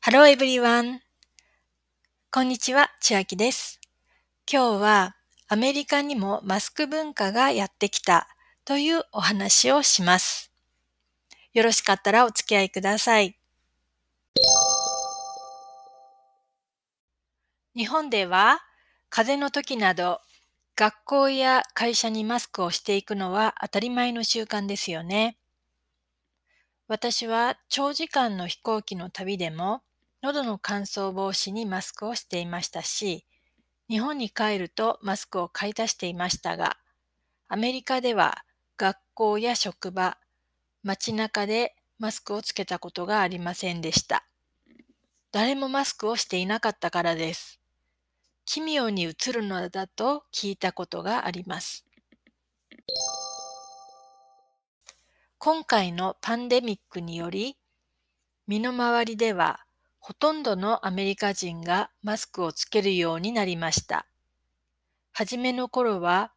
Hello everyone! こんにちは、千秋です。今日はアメリカにもマスク文化がやってきたというお話をします。よろしかったらお付き合いください。日本では風邪の時など学校や会社にマスクをしていくのは当たり前の習慣ですよね。私は長時間の飛行機の旅でも喉の乾燥防止にマスクをしていましたし、日本に帰るとマスクを買い足していましたが、アメリカでは学校や職場、街中でマスクをつけたことがありませんでした。誰もマスクをしていなかったからです。奇妙に映るのだと聞いたことがあります。今回のパンデミックにより、身の回りではほとんどのアメリカ人がマスクをつけるようになりました。はじめの頃は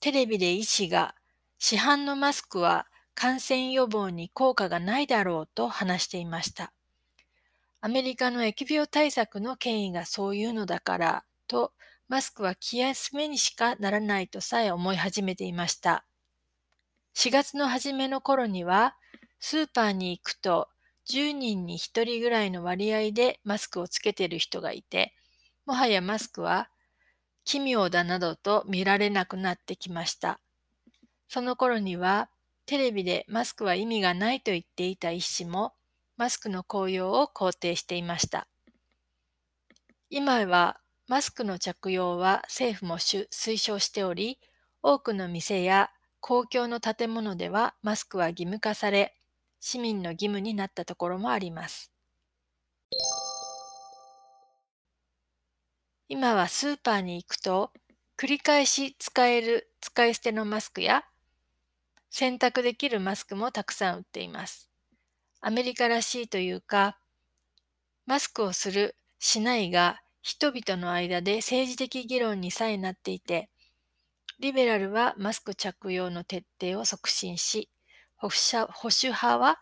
テレビで医師が市販のマスクは感染予防に効果がないだろうと話していました。アメリカの疫病対策の権威がそういうのだからとマスクは気休めにしかならないとさえ思い始めていました。4月の初めの頃にはスーパーに行くと10人に1人ぐらいの割合でマスクをつけている人がいて、もはやマスクは奇妙だなどと見られなくなってきました。その頃にはテレビでマスクは意味がないと言っていた医師もマスクの効用を肯定していました。今はマスクの着用は政府も推奨しており、多くの店や公共の建物ではマスクは義務化され、市民の義務になったところもあります。今はスーパーに行くと、繰り返し使える使い捨てのマスクや、洗濯できるマスクもたくさん売っています。アメリカらしいというか、マスクをする、しないが人々の間で政治的議論にさえなっていて、リベラルはマスク着用の徹底を促進し、保守派は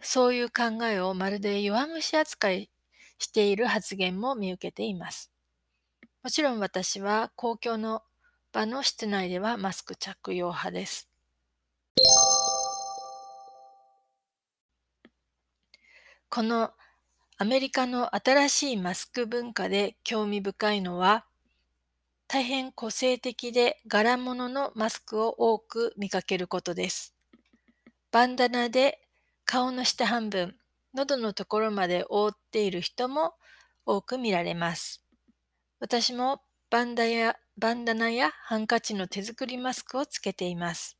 そういう考えをまるで弱虫扱いしている発言も見受けています。もちろん私は公共の場の室内ではマスク着用派です。このアメリカの新しいマスク文化で興味深いのは、大変個性的で柄物のマスクを多く見かけることです。バンダナで顔の下半分、喉のところまで覆っている人も多く見られます。私もバンダやバンダナやハンカチの手作りマスクをつけています。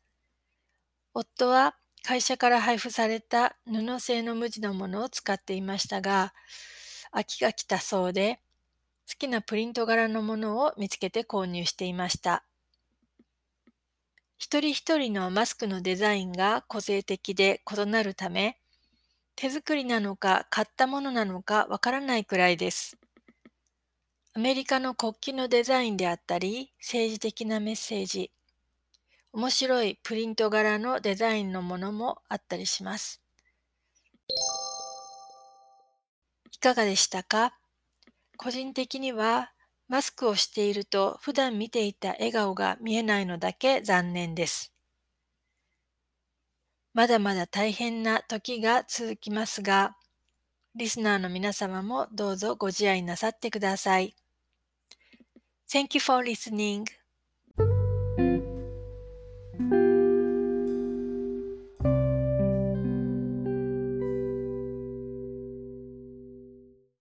夫は会社から配布された布製の無地のものを使っていましたが、飽きが来たそうで、好きなプリント柄のものを見つけて購入していました。一人一人のマスクのデザインが個性的で異なるため、手作りなのか買ったものなのかわからないくらいです。アメリカの国旗のデザインであったり、政治的なメッセージ、面白いプリント柄のデザインのものもあったりします。いかがでしたか？個人的にはマスクをしていると普段見ていた笑顔が見えないのだけ残念です。まだまだ大変な時が続きますが、リスナーの皆様もどうぞご自愛なさってください。Thank you for listening.